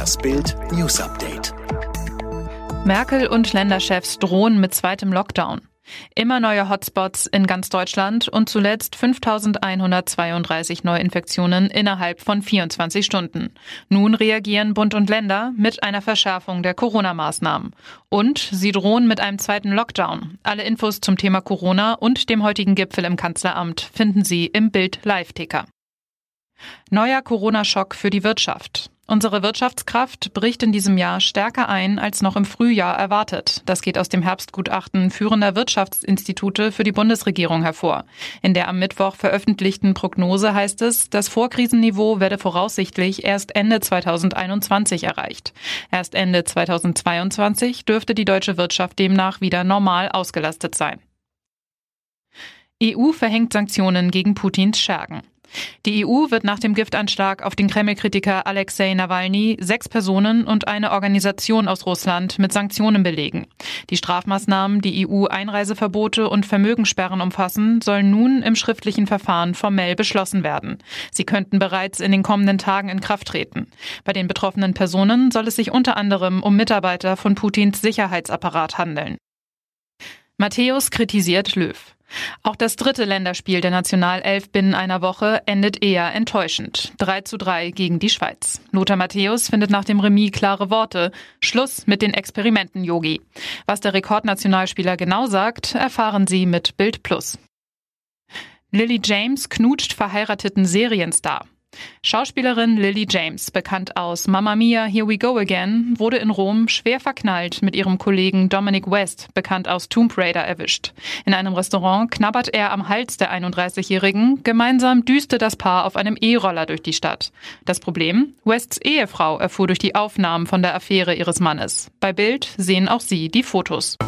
Das Bild News Update. Merkel und Länderchefs drohen mit zweitem Lockdown. Immer neue Hotspots in ganz Deutschland und zuletzt 5132 Neuinfektionen innerhalb von 24 Stunden. Nun reagieren Bund und Länder mit einer Verschärfung der Corona-Maßnahmen. Und sie drohen mit einem zweiten Lockdown. Alle Infos zum Thema Corona und dem heutigen Gipfel im Kanzleramt finden Sie im Bild Live-Ticker. Neuer Corona-Schock für die Wirtschaft. Unsere Wirtschaftskraft bricht in diesem Jahr stärker ein als noch im Frühjahr erwartet. Das geht aus dem Herbstgutachten führender Wirtschaftsinstitute für die Bundesregierung hervor. In der am Mittwoch veröffentlichten Prognose heißt es, das Vorkrisenniveau werde voraussichtlich erst Ende 2021 erreicht. Erst Ende 2022 dürfte die deutsche Wirtschaft demnach wieder normal ausgelastet sein. EU verhängt Sanktionen gegen Putins Schergen. Die EU wird nach dem Giftanschlag auf den Kreml-Kritiker Alexei Nawalny sechs Personen und eine Organisation aus Russland mit Sanktionen belegen. Die Strafmaßnahmen, die EU-Einreiseverbote und Vermögenssperren umfassen, sollen nun im schriftlichen Verfahren formell beschlossen werden. Sie könnten bereits in den kommenden Tagen in Kraft treten. Bei den betroffenen Personen soll es sich unter anderem um Mitarbeiter von Putins Sicherheitsapparat handeln. Matthäus kritisiert Löw. Auch das dritte Länderspiel der Nationalelf binnen einer Woche endet eher enttäuschend. 3 zu 3 gegen die Schweiz. Lothar Matthäus findet nach dem Remis klare Worte. Schluss mit den Experimenten, Yogi. Was der Rekordnationalspieler genau sagt, erfahren Sie mit Bild Plus. Lily James knutscht verheirateten Serienstar. Schauspielerin Lily James, bekannt aus Mamma Mia, Here We Go Again, wurde in Rom schwer verknallt mit ihrem Kollegen Dominic West, bekannt aus Tomb Raider, erwischt. In einem Restaurant knabbert er am Hals der 31-Jährigen. Gemeinsam düste das Paar auf einem E-Roller durch die Stadt. Das Problem? Wests Ehefrau erfuhr durch die Aufnahmen von der Affäre ihres Mannes. Bei Bild sehen auch sie die Fotos.